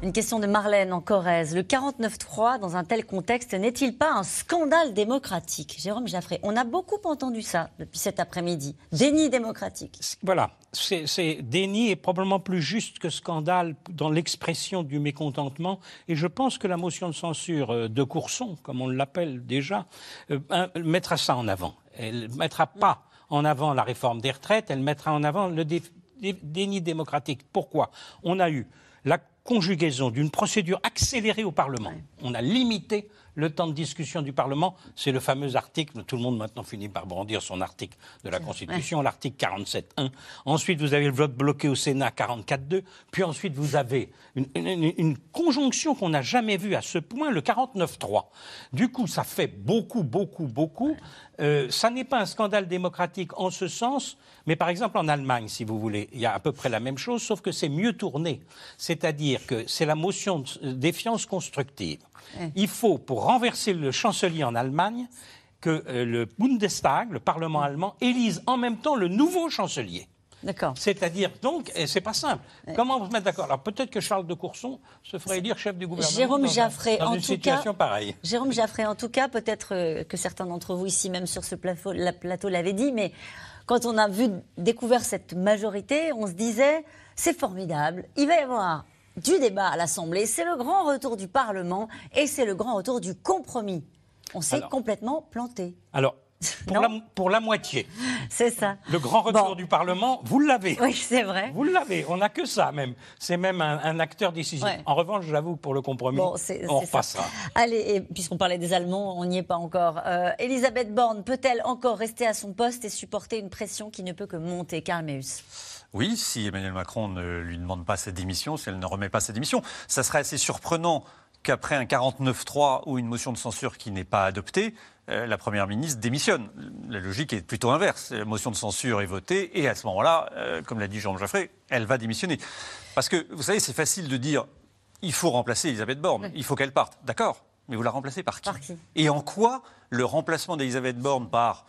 Une question de Marlène en Corrèze. Le 49-3, dans un tel contexte, n'est-il pas un scandale démocratique? Jérôme Jaffré, on a beaucoup entendu ça depuis cet après-midi. Déni démocratique. Voilà, c'est déni est probablement plus juste que scandale dans l'expression du mécontentement. Et je pense que la motion de censure euh, de Courson, comme on l'appelle déjà, euh, mettra ça en avant. Elle mettra pas en avant la réforme des retraites, elle mettra en avant le déni démocratique. Pourquoi? On a eu la conjugaison d'une procédure accélérée au Parlement. On a limité le temps de discussion du Parlement. C'est le fameux article, tout le monde maintenant finit par brandir son article de la Constitution, l'article 47.1. Ensuite, vous avez le vote bloqué au Sénat 44.2. Puis ensuite, vous avez une, conjonction qu'on n'a jamais vue à ce point, le 49.3. Du coup, ça fait beaucoup, beaucoup, beaucoup. Euh, ça n'est pas un scandale démocratique en ce sens, mais par exemple en Allemagne, si vous voulez, il y a à peu près la même chose, sauf que c'est mieux tourné. C'est-à-dire que c'est la motion de défiance constructive. Il faut, pour renverser le chancelier en Allemagne, que euh, le Bundestag, le Parlement allemand, élise en même temps le nouveau chancelier. D'accord. C'est-à-dire, donc, et c'est pas simple. Comment vous mettre d'accord? Alors peut-être que Charles de Courson se ferait élire chef du gouvernement. Jérôme Jaffré, en une tout situation pareille. Jérôme Jaffré, en tout cas, peut-être euh, que certains d'entre vous ici, même sur ce plateau, plateau l'avaient dit, mais quand on a vu, découvert cette majorité, on se disait, c'est formidable, il va y avoir du débat à l'Assemblée, c'est le grand retour du Parlement et c'est le grand retour du compromis. On s'est complètement planté. Alors, pour, la, pour la, moitié. C'est ça. Le grand retour du Parlement, vous l'avez. Oui, c'est vrai. Vous l'avez. On n'a que ça, même. C'est même un, acteur décisif. En revanche, j'avoue, pour le compromis, on repassera. Allez, puisqu'on parlait des Allemands, on n'y est pas encore. Euh, Elisabeth Borne peut-elle encore rester à son poste et supporter une pression qui ne peut que monter Karl Meus oui, si Emmanuel Macron ne lui demande pas sa démission, si elle ne remet pas sa démission, ça serait assez surprenant qu'après un 49-3 ou une motion de censure qui n'est pas adoptée, euh, la Première ministre démissionne. La logique est plutôt inverse. La motion de censure est votée et à ce moment-là, euh, comme l'a dit Jean Jaffré, elle va démissionner. Parce que, vous savez, c'est facile de dire il faut remplacer Elisabeth Borne, il faut qu'elle parte. D'accord, mais vous la remplacez par qui, par qui? Et en quoi le remplacement d'Elisabeth Borne par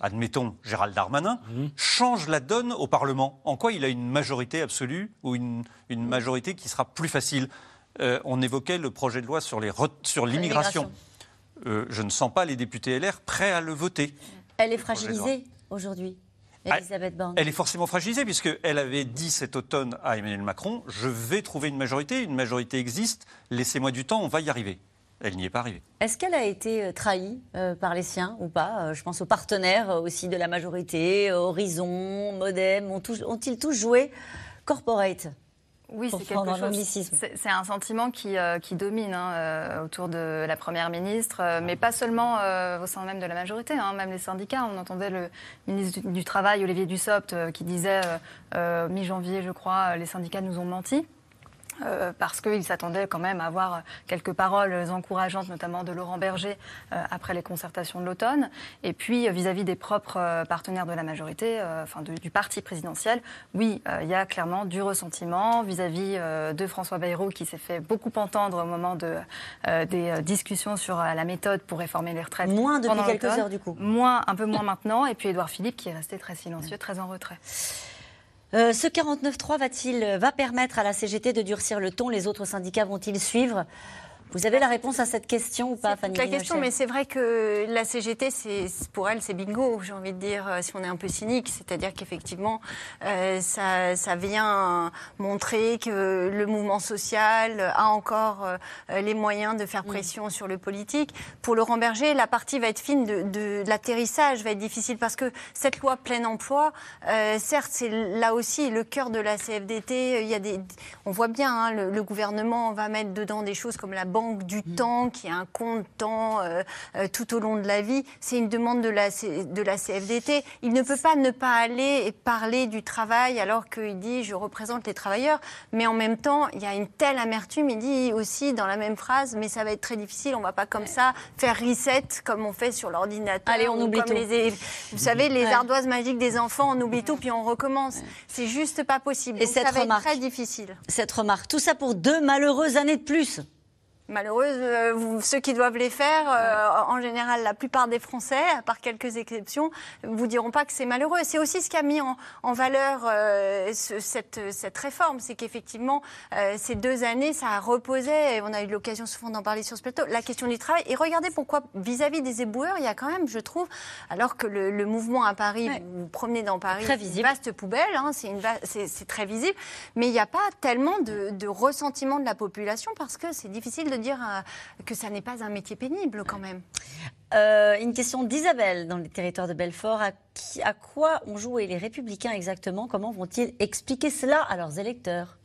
admettons Gérald Darmanin, mhm. change la donne au Parlement En quoi il a une majorité absolue ou une, majorité qui sera plus facile euh, On évoquait le projet de loi sur l'immigration. Euh, je ne sens pas les députés LR prêts à le voter. Elle est fragilisée aujourd'hui ah, Elisabeth Borne. Elle est forcément fragilisée puisqu'elle avait dit cet automne à Emmanuel Macron je vais trouver une majorité, une majorité existe, laissez-moi du temps, on va y arriver. Elle n'y est pas arrivée. Est-ce qu'elle a été euh, trahie euh, par les siens ou pas euh, Je pense aux partenaires aussi de la majorité, Horizon, Modem, ont-ils tous joué corporate oui, c'est quelque chose. C'est un sentiment qui, qui domine hein, autour de la première ministre, mais pas seulement au sein même de la majorité, hein, même les syndicats. On entendait le ministre du, Travail, Olivier Dussopt, qui disait mi-janvier, je crois, les syndicats nous ont menti. Euh, parce qu'il s'attendait quand même à avoir quelques paroles encourageantes, notamment de Laurent Berger, euh, après les concertations de l'automne. Et puis, vis-à-vis des propres euh, partenaires de la majorité, enfin du parti présidentiel, oui, il y a clairement du ressentiment vis-à-vis de François Bayrou, qui s'est fait beaucoup entendre au moment de, des discussions sur la méthode pour réformer les retraites. Moins depuis quelques heures, du coup. Moins, un peu moins maintenant. Et puis, Édouard Philippe, qui est resté très silencieux, très en retrait. Euh, ce 49.3 va-t-il va permettre à la CGT de durcir le ton? Les autres syndicats vont-ils suivre? Vous avez la réponse à cette question ou pas, Fanny La question, mais c'est vrai que la CGT, pour elle, c'est bingo, j'ai envie de dire, euh, si on est un peu cynique. C'est-à-dire qu'effectivement, euh, ça, ça, vient montrer que le mouvement social a encore euh, les moyens de faire mm. pression sur le politique. Pour Laurent Berger, la partie va être fine de, de, l'atterrissage, va être difficile parce que cette loi plein emploi, certes, c'est là aussi le cœur de la CFDT. Il y a des, on voit bien, hein, le, le gouvernement va mettre dedans des choses comme la banque du mm. temps, qui a un compte temps euh, euh, tout au long de la vie. C'est une demande de la, de la CFDT. Il ne peut pas ne pas aller et parler du travail alors qu'il dit je représente les travailleurs. Mais en même temps, il y a une telle amertume. Il dit aussi dans la même phrase, mais ça va être très difficile. On va pas comme ça faire reset comme on fait sur l'ordinateur. Allez, on oublie tout. vous savez, les ardoises magiques des enfants, on oublie tout puis on recommence. C'est juste pas possible. Et cette ça va être très difficile. Cette remarque, tout ça pour deux malheureuses années de plus. Malheureuses. Euh, ceux qui doivent les faire, euh, en général, la plupart des Français, à part quelques exceptions, vous diront pas que c'est malheureux. C'est aussi ce qui a mis en, valeur euh, cette, cette, réforme, c'est qu'effectivement, ces deux années, ça a reposé, et on a eu l'occasion souvent d'en parler sur ce plateau, la question du travail. Et regardez pourquoi, vis-à-vis des éboueurs, il y a quand même, je trouve, alors que le, mouvement à Paris, vous vous promenez dans Paris, c'est une vaste poubelle, hein, c'est très visible, mais il n'y a pas tellement de, de ressentiment de la population parce que c'est difficile de dire euh, que ça n'est pas un métier pénible quand même. Euh, une question d'Isabelle dans les territoires de Belfort. À, à quoi ont joué les républicains exactement? Comment vont-ils expliquer cela à leurs électeurs?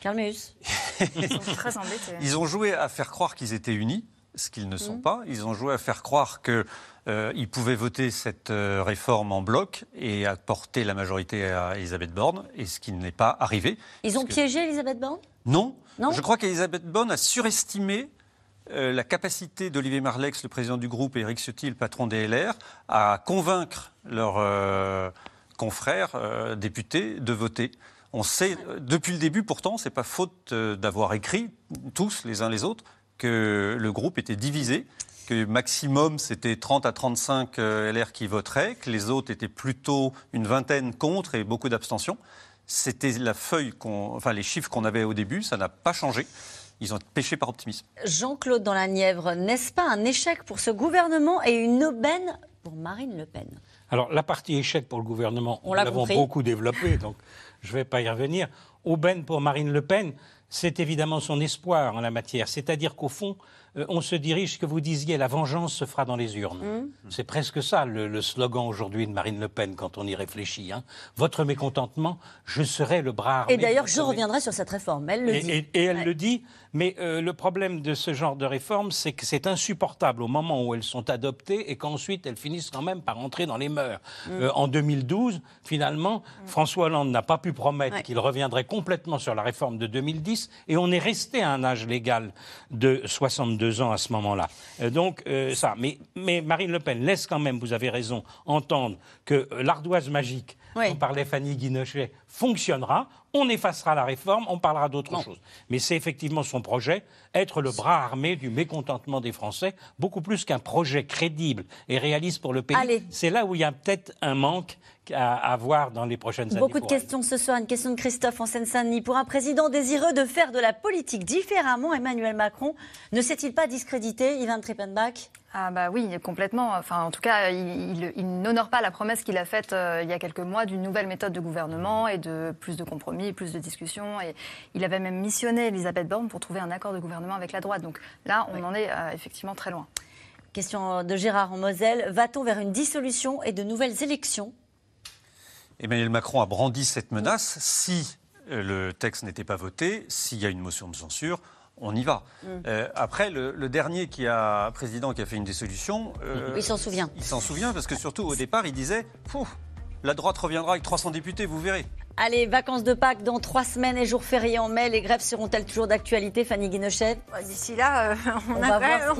Carmus Ils sont très embêtés. Ils ont joué à faire croire qu'ils étaient unis, ce qu'ils ne sont mmh. pas. Ils ont joué à faire croire qu'ils euh, pouvaient voter cette réforme en bloc et apporter la majorité à Elisabeth Borne, et ce qui n'est pas arrivé. Ils ont piégé Elisabeth Borne? Non, je crois qu'Elisabeth Bonne a surestimé euh, la capacité d'Olivier Marlex, le président du groupe, et Eric Ciotti, le patron des LR, à convaincre leurs euh, confrères euh, députés de voter. On sait, depuis le début, pourtant, c'est pas faute d'avoir écrit, tous les uns les autres, que le groupe était divisé, que maximum c'était 30 à 35 LR qui voteraient, que les autres étaient plutôt une vingtaine contre et beaucoup d'abstentions. C'était la feuille, enfin les chiffres qu'on avait au début, ça n'a pas changé. Ils ont péché par optimisme. Jean-Claude dans la Nièvre, n'est-ce pas un échec pour ce gouvernement et une aubaine pour Marine Le Pen? Alors la partie échec pour le gouvernement, on l'avons beaucoup développé, donc je ne vais pas y revenir. Aubaine pour Marine Le Pen, c'est évidemment son espoir en la matière. C'est-à-dire qu'au fond, euh, on se dirige, que vous disiez, la vengeance se fera dans les urnes. Mmh. C'est presque ça le, slogan aujourd'hui de Marine Le Pen quand on y réfléchit. Hein. Votre mécontentement, je serai le bras armé. Et d'ailleurs, je reviendrai sur cette réforme. Elle le et, dit. Et, elle le dit. Mais euh, le problème de ce genre de réforme, c'est que c'est insupportable au moment où elles sont adoptées et qu'ensuite elles finissent quand même par entrer dans les mœurs. Mmh. Euh, en 2012, finalement, mmh. François Hollande n'a pas pu promettre qu'il reviendrait complètement sur la réforme de 2010 et on est resté à un âge légal de 62 ans à ce moment-là. Euh, donc, euh, ça. Mais, mais Marine Le Pen laisse quand même, vous avez raison, entendre que euh, l'ardoise magique dont parlait Fanny Guinochet fonctionnera. On effacera la réforme, on parlera d'autre chose. Mais c'est effectivement son projet, être le bras armé du mécontentement des Français, beaucoup plus qu'un projet crédible et réaliste pour le pays. C'est là où il y a peut-être un manque à, voir dans les prochaines années. Beaucoup de questions ce soir. Une question de Christophe en Seine-Saint-Denis. Pour un président désireux de faire de la politique différemment, Emmanuel Macron ne s'est-il pas discrédité, Ivan Treppenbach ah bah oui, complètement. Enfin, en tout cas, il, n'honore pas la promesse qu'il a faite euh, il y a quelques mois d'une nouvelle méthode de gouvernement et de plus de compromis, plus de discussions. Et il avait même missionné Elisabeth Borne pour trouver un accord de gouvernement avec la droite. Donc là, on en est euh, effectivement très loin. Question de Gérard en Moselle. Va-t-on vers une dissolution et de nouvelles élections? Emmanuel Macron a brandi cette menace. Si euh, le texte n'était pas voté, s'il y a une motion de censure, on y va. Mm. Euh, après, le, dernier qui a, président qui a fait une dissolution. Euh, il s'en souvient. Il s'en souvient parce que surtout au départ, il disait la droite reviendra avec 300 députés, vous verrez. Allez, vacances de Pâques dans trois semaines et jours fériés en mai. Les grèves seront-elles toujours d'actualité, Fanny Guinochet? Bah, D'ici là, euh, on,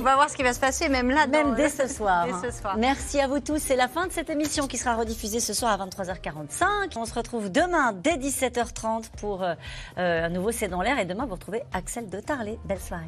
va voir ce qui va se passer, même là. Même dès, ce soir. dès ce soir. Merci à vous tous. C'est la fin de cette émission qui sera rediffusée ce soir à 23h45. On se retrouve demain dès 17h30 pour euh, euh, un nouveau C'est dans l'air. Et demain, vous retrouvez Axel de Tarlet. Belle soirée.